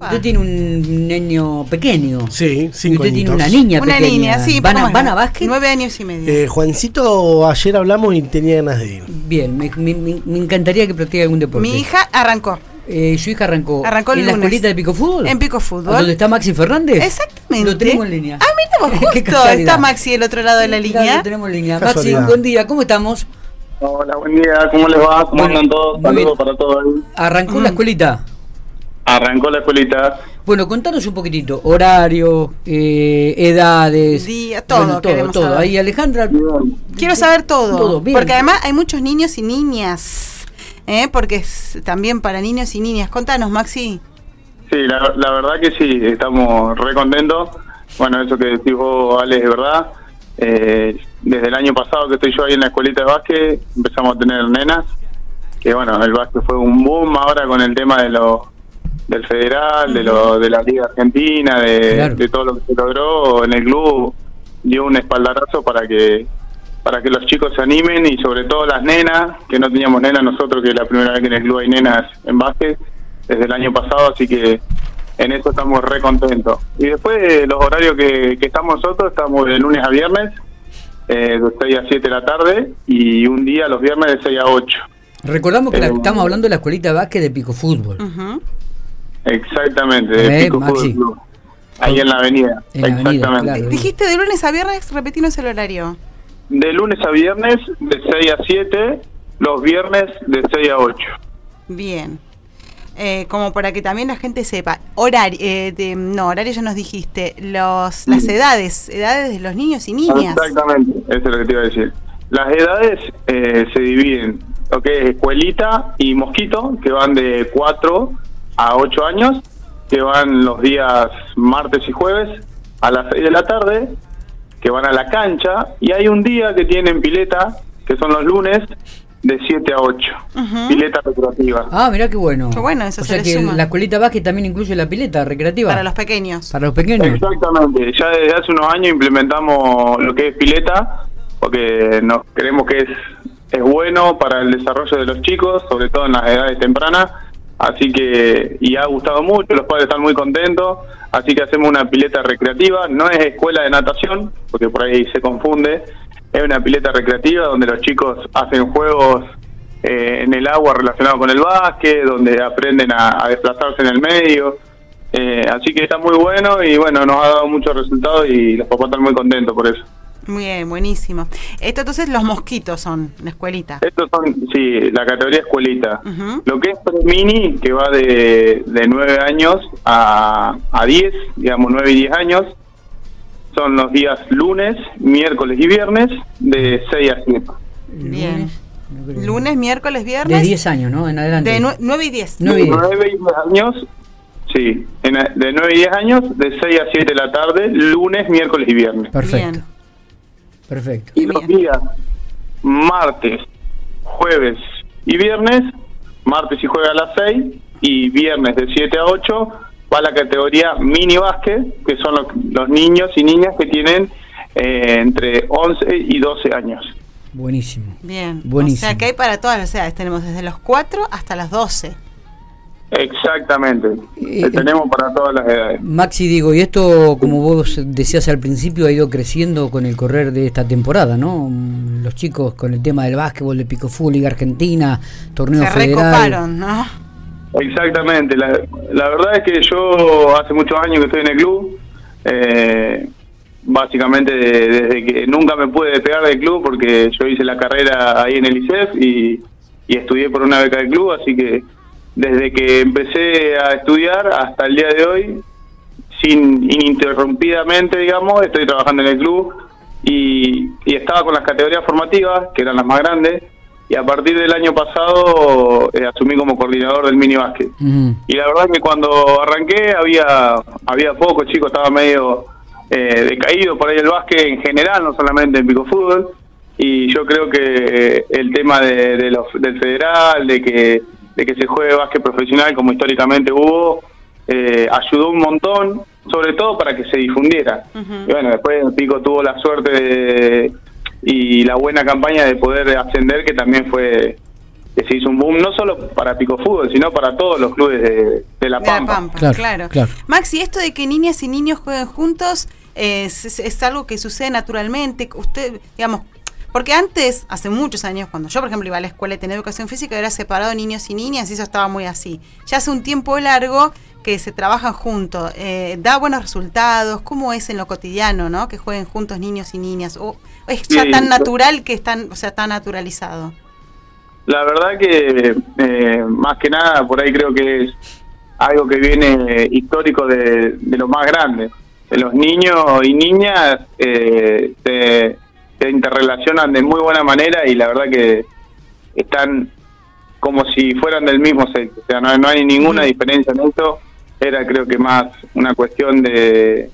Usted tiene un niño pequeño. Sí, Y cinco usted tiene una niña Una pequeña. niña, sí. ¿Van a, van a? Nueve años y medio. Eh, Juancito, ayer hablamos y tenía ganas de ir. Bien, me, me- me- me encantaría que practique algún deporte. Mi hija arrancó. Eh, su hija arrancó, Arrancó el en la escuelita de Pico Fútbol. En Pico Fútbol. ¿A ¿Dónde está Maxi Fernández? Exactamente. Lo tenemos en línea. Ah, mira, justo. casualidad. Está Maxi del otro lado de la Claro, línea. lo tenemos en línea. Maxi, buen día, ¿cómo estamos? Hola, buen día, ¿cómo les va? ¿Cómo Bueno, andan todos? Saludos para todos. ahí. Arrancó la escuelita. Arrancó la escuelita. Bueno, contanos un poquitito, horario, eh, edades. Día, todo Bueno, todo, queremos todo. saber. Ahí Alejandra, Quiero saber todo. Todo, bien. Porque además hay muchos niños y niñas. ¿eh? Porque es también para niños y niñas. Contanos, Maxi. Sí, la, la verdad que sí, estamos re contentos. Bueno, eso que decís vos, Ale, es verdad. Eh, desde el año pasado que estoy yo ahí en la escuelita de básquet, empezamos a tener nenas. Que bueno, el básquet fue un boom ahora con el tema de lo, del federal, de, lo, de la Liga Argentina, de, Claro. de todo lo que se logró en el club. Dio un espaldarazo para que para que los chicos se animen y sobre todo las nenas, que no teníamos nenas nosotros, que es la primera vez que en el club hay nenas en básquet desde el año pasado, así que en eso estamos re contentos. Y después los horarios que, que estamos nosotros, estamos de lunes a viernes, eh, de 6 a 7 de la tarde, y un día los viernes de 6 a 8. recordamos que la- Eh, estamos hablando de la escuelita de básquet de Pico Fútbol. Ujú. Exactamente, de Eh, Pico Maxi. Fútbol Club. Ahí en la avenida. En la avenida, Exactamente. claro. Dijiste de lunes a viernes, repetinos el horario. De lunes a viernes de 6 a 7, los viernes de 6 a 8. Bien. Eh, como para que también la gente sepa. Horario, eh, de- no, horario ya nos dijiste. Los, las edades, edades de los niños y niñas. Exactamente, eso es lo que te iba a decir. Las edades eh, se dividen, lo que es escuelita y mosquito, que van de 4 a 8 años, que van los días martes y jueves a las 6 de la tarde, que van a la cancha, y hay un día que tienen pileta, que son los lunes, de 7 a 8. Ujú. Pileta recreativa. Ah, mirá qué bueno. Qué bueno, eso O se sea que suma. la escuelita básquet también incluye la pileta recreativa. Para los pequeños. Para los pequeños. Exactamente, ya desde hace unos años implementamos lo que es pileta, porque nos creemos que es, es bueno para el desarrollo de los chicos, sobre todo en las edades tempranas, así que, y ha gustado mucho, los padres están muy contentos, así que hacemos una pileta recreativa, no es escuela de natación, porque por ahí se confunde, es una pileta recreativa donde los chicos hacen juegos eh, en el agua relacionados con el básquet, donde aprenden a, desplazarse en el medio. Eh, así que está muy bueno y bueno, nos ha dado muchos resultados y los papás están muy contentos por eso. Muy bien, buenísimo. Esto entonces los mosquitos son la escuelita. Estos son, sí, la categoría escuelita. Ujú. Lo que es pre-mini, que va de, de 9 años a, a 10, digamos 9 y 10 años, son los días lunes, miércoles y viernes de 6 a 7. Bien. Lunes. Lunes, miércoles, De viernes. 10 años, ¿no? En adelante. De 9 y 10. Nueve y diez. 9 y 10 años, sí, en- de 9 y 10 años, de 6 a 7 de la tarde, lunes, miércoles y viernes. Perfecto. Bien. Perfecto. Y los días martes, jueves y viernes, martes y jueves a las 6 y viernes de 7 a 8 va la categoría mini básquet, que son los, los niños y niñas que tienen eh, entre 11 y 12 años. Buenísimo. Bien. Buenísimo. O sea que hay para todas las edades. Tenemos desde los 4 hasta las 12. Exactamente, Eh, tenemos para todas las edades. Maxi, digo, y esto, como vos decías al principio, ha ido creciendo con el correr de esta temporada, ¿no? Mm, Los chicos con el tema del básquetbol, de Pico Fútbol, Liga Argentina, torneo Se federal. recoparon, ¿no? Exactamente, la, la verdad es que yo hace muchos años que estoy en el club, eh, básicamente de- desde que nunca me pude despegar del club porque yo hice la carrera ahí en el ICEF y, y estudié por una beca del club, así que desde que empecé a estudiar hasta el día de hoy, sin ininterrumpidamente, digamos, estoy trabajando en el club y, y estaba con las categorías formativas, que eran las más grandes, y a partir del año pasado eh, asumí como coordinador del mini básquet. Y la verdad que cuando arranqué había había poco, chicos, estaba medio eh, decaído por ahí el básquet en general, no solamente en Pico Fútbol. Y yo creo que eh, el tema de, de los, del federal, de que, de que se juegue básquet profesional como históricamente hubo, eh, ayudó un montón, sobre todo para que se difundiera. Y bueno, después Pico tuvo la suerte de- y la buena campaña de poder ascender, que también fue que se hizo un boom no solo para Pico Fútbol, sino para todos los clubes de, de La De Pampa. La Pampa, Claro, claro. claro. Maxi, esto de que niñas y niños jueguen juntos eh, es, es- es algo que sucede naturalmente. Usted, digamos, porque antes, hace muchos años, cuando yo, por ejemplo, iba a la escuela y tenía educación física, era separado niños y niñas y eso estaba muy así. Ya hace un tiempo largo que se trabajan juntos. Eh, ¿Da buenos resultados? ¿Cómo es en lo cotidiano, no? Que jueguen juntos niños y niñas. ¿O es ya Sí, tan natural que están, o sea, tan naturalizado? La verdad que eh, más que nada por ahí creo que es algo que viene histórico de, de lo más grande. De los niños y niñas eh, se, se interrelacionan de muy buena manera y la verdad que están como si fueran del mismo sexo. O sea, no, no hay ninguna diferencia en eso. Era creo que más una cuestión de,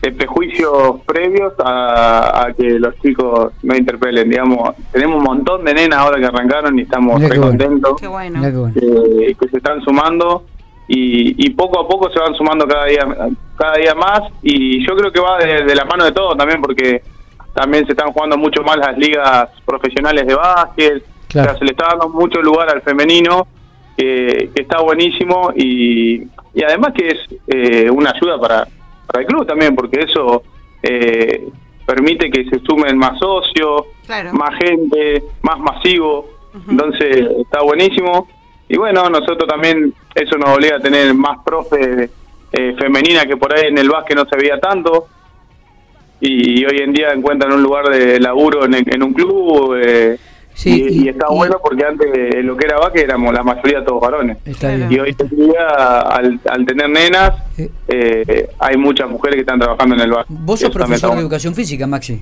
de prejuicios previos a, a que los chicos no interpelen. Digamos, tenemos un montón de nenas ahora que arrancaron y estamos Mirá re qué contentos Qué bueno. Mirá qué bueno. eh, que se están sumando y, y poco a poco se van sumando cada día cada día más y yo creo que va de, de la mano de todo también porque también se están jugando mucho más las ligas profesionales de básquet Claro. o sea, se le está dando mucho lugar al femenino que, que está buenísimo y, y además que es eh, una ayuda para, para el club también porque eso eh, permite que se sumen más socios Claro. más gente, más masivo. Entonces está buenísimo. Y bueno, nosotros también, eso nos obliga a tener más profe eh, femenina que por ahí en el básquet no se veía tanto. Y, hoy en día encuentran un lugar de laburo en, un club. eh, Sí, y, y y- está y- bueno porque antes lo que era básquet éramos la mayoría todos varones. Está bien. Y hoy en día, al, al tener nenas, Eh. hay muchas mujeres que están trabajando en el básquet. Vos sos profesor de educación física, Maxi.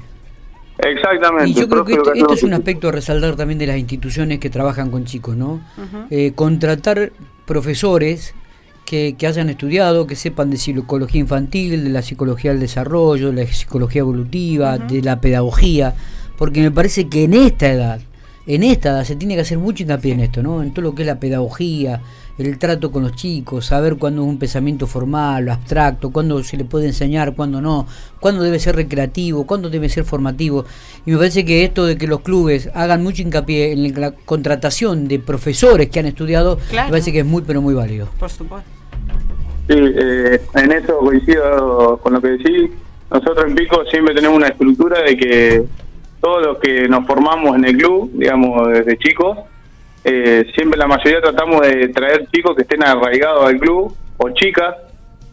Exactamente. Y yo creo que esto, es un aspecto a resaltar también de las instituciones que trabajan con chicos, ¿no? Eh, contratar profesores que, que hayan estudiado, que sepan de psicología infantil, de la psicología del desarrollo, de la psicología evolutiva, de la pedagogía, porque me parece que en esta edad, en esta edad se tiene que hacer mucho hincapié en esto, ¿no? En todo lo que es la pedagogía, el trato con los chicos, saber cuándo es un pensamiento formal abstracto, cuándo se le puede enseñar, cuándo no, cuándo debe ser recreativo, cuándo debe ser formativo. Y me parece que esto de que los clubes hagan mucho hincapié en la contratación de profesores que han estudiado, Claro. me parece que es muy, pero muy válido. Por supuesto. Sí, eh, en eso coincido con lo que decís. Nosotros en Pico siempre tenemos una estructura de que todos los que nos formamos en el club, digamos, desde chicos, eh, siempre la mayoría tratamos de traer chicos que estén arraigados al club o chicas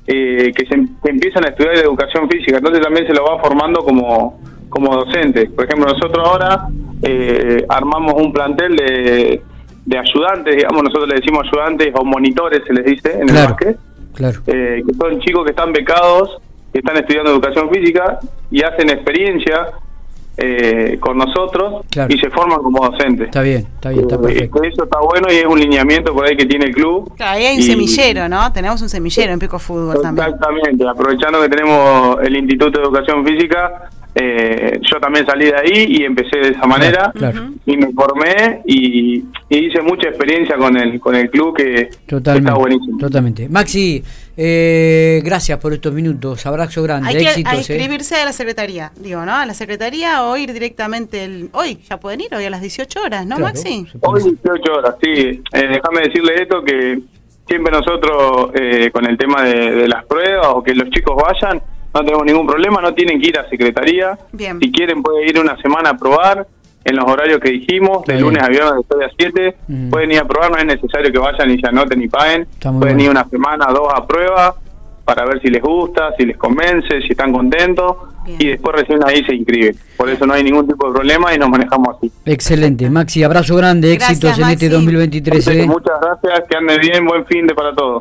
eh, que, se, que empiezan a estudiar educación física. Entonces también se lo va formando como, como docente. Por ejemplo, nosotros ahora eh, armamos un plantel de, de ayudantes, digamos, nosotros le decimos ayudantes o monitores, se les dice en el básquet claro. eh, que son chicos que están becados, que están estudiando educación física y hacen experiencia eh, con nosotros Claro. y se forman como docentes. Está bien, está bien, está Eh, perfecto. eso está bueno y es un lineamiento por ahí que tiene el club. Claro, ahí hay un Y- semillero, ¿no? Tenemos un semillero en Pico Fútbol también. Exactamente, aprovechando que tenemos el Instituto de Educación Física, eh, yo también salí de ahí y empecé de esa manera claro. Y me formé y, y hice mucha experiencia con el con el club que, Totalmente. está buenísimo. Totalmente. Maxi, eh, gracias por estos minutos. Abrazo grande. Hay que éxitos. hay eh. inscribirse a la secretaría, digo, ¿no? A la secretaría o ir directamente el... Hoy, ya pueden ir, hoy a las 18 horas, ¿no, Claro, Maxi? Hoy hacer. 18 horas, sí. Eh, déjame decirle esto, que siempre nosotros eh, con el tema de, de las pruebas o que los chicos vayan, no tenemos ningún problema, no tienen que ir a secretaría. Bien. Si quieren pueden ir una semana a probar en los horarios que dijimos, de bien. lunes a viernes de 6 a 7. Mm. Pueden ir a probar, no es necesario que vayan y se anoten y paguen. Pueden bueno. ir una semana, dos a prueba para ver si les gusta, si les convence, si están contentos Bien. y después recién ahí se inscriben. Por eso no hay ningún tipo de problema y nos manejamos así. Excelente. Maxi, abrazo grande. Gracias, Éxitos en este Maxi. 2023. eh. Muchas gracias, que anden bien, buen fin de para todos.